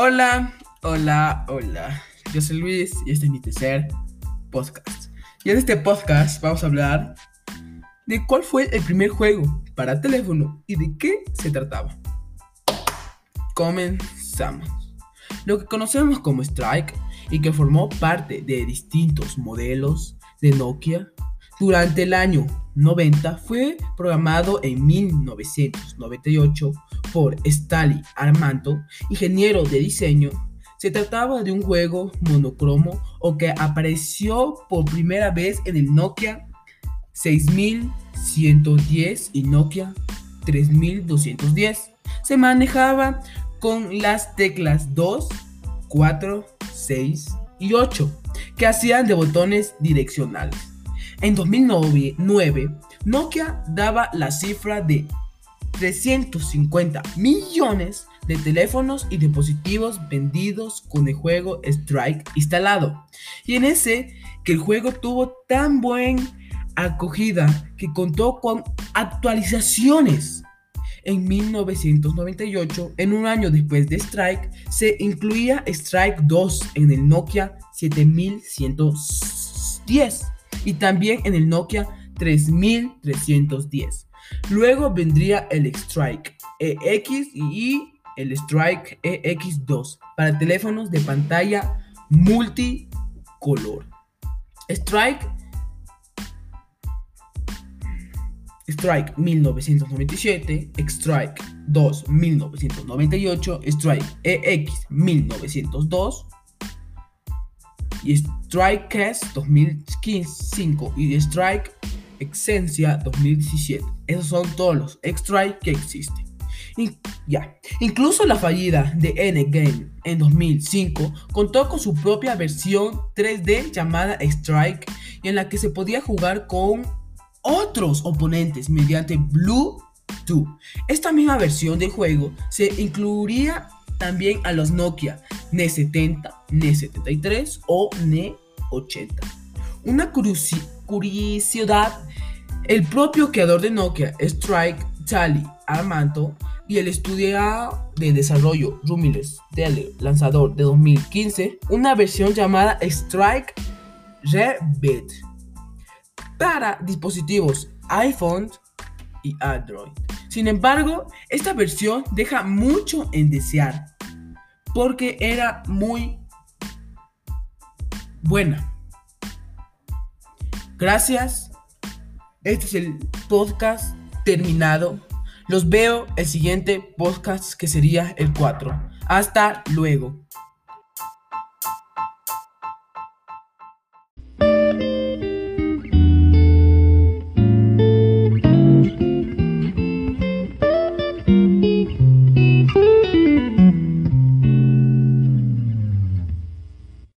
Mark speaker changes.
Speaker 1: Hola, hola, hola. Yo soy Luis y este es mi tercer podcast. Y en este podcast vamos a hablar de cuál fue el primer juego para teléfono y de qué se trataba. Comenzamos. Lo que conocemos como Strike y que formó parte de distintos modelos de Nokia durante el año 90 fue programado en 1998 por Stali Armanto, ingeniero de diseño. Se trataba de un juego monocromo o que apareció por primera vez en el Nokia 6110 y Nokia 3210. Se manejaba con las teclas 2, 4, 6 y 8 que hacían de botones direccionales. En 2009, Nokia daba la cifra de 350 millones de teléfonos y dispositivos vendidos con el juego Strike instalado. Y en ese que el juego tuvo tan buena acogida que contó con actualizaciones. En 1998, en un año después de Strike, se incluía Strike 2 en el Nokia 7110 y también en el Nokia 3310. Luego vendría el Strike EX y el Strike EX2 para teléfonos de pantalla multicolor. Strike Strike 1997, Strike 2 1998, Strike EX 1902 y Strike Cast 2005 y Strike Excencia 2017. Esos son todos los Strike que existen. ya. Incluso la fallida de N-Game en 2005 contó con su propia versión 3D llamada Strike en la que se podía jugar con otros oponentes mediante Bluetooth. Esta misma versión del juego se incluiría también a los Nokia N70, N73 o N80. Una curiosidad, el propio creador de Nokia, Strike, Charlie Armanto, y el estudio de desarrollo Rumiles Tele, lanzador de 2015, una versión llamada Strike Rebed para dispositivos iPhone y Android. Sin embargo, esta versión deja mucho en desear porque era muy buena. Gracias. Este es el podcast terminado. Los veo el siguiente podcast que sería el 4. Hasta luego.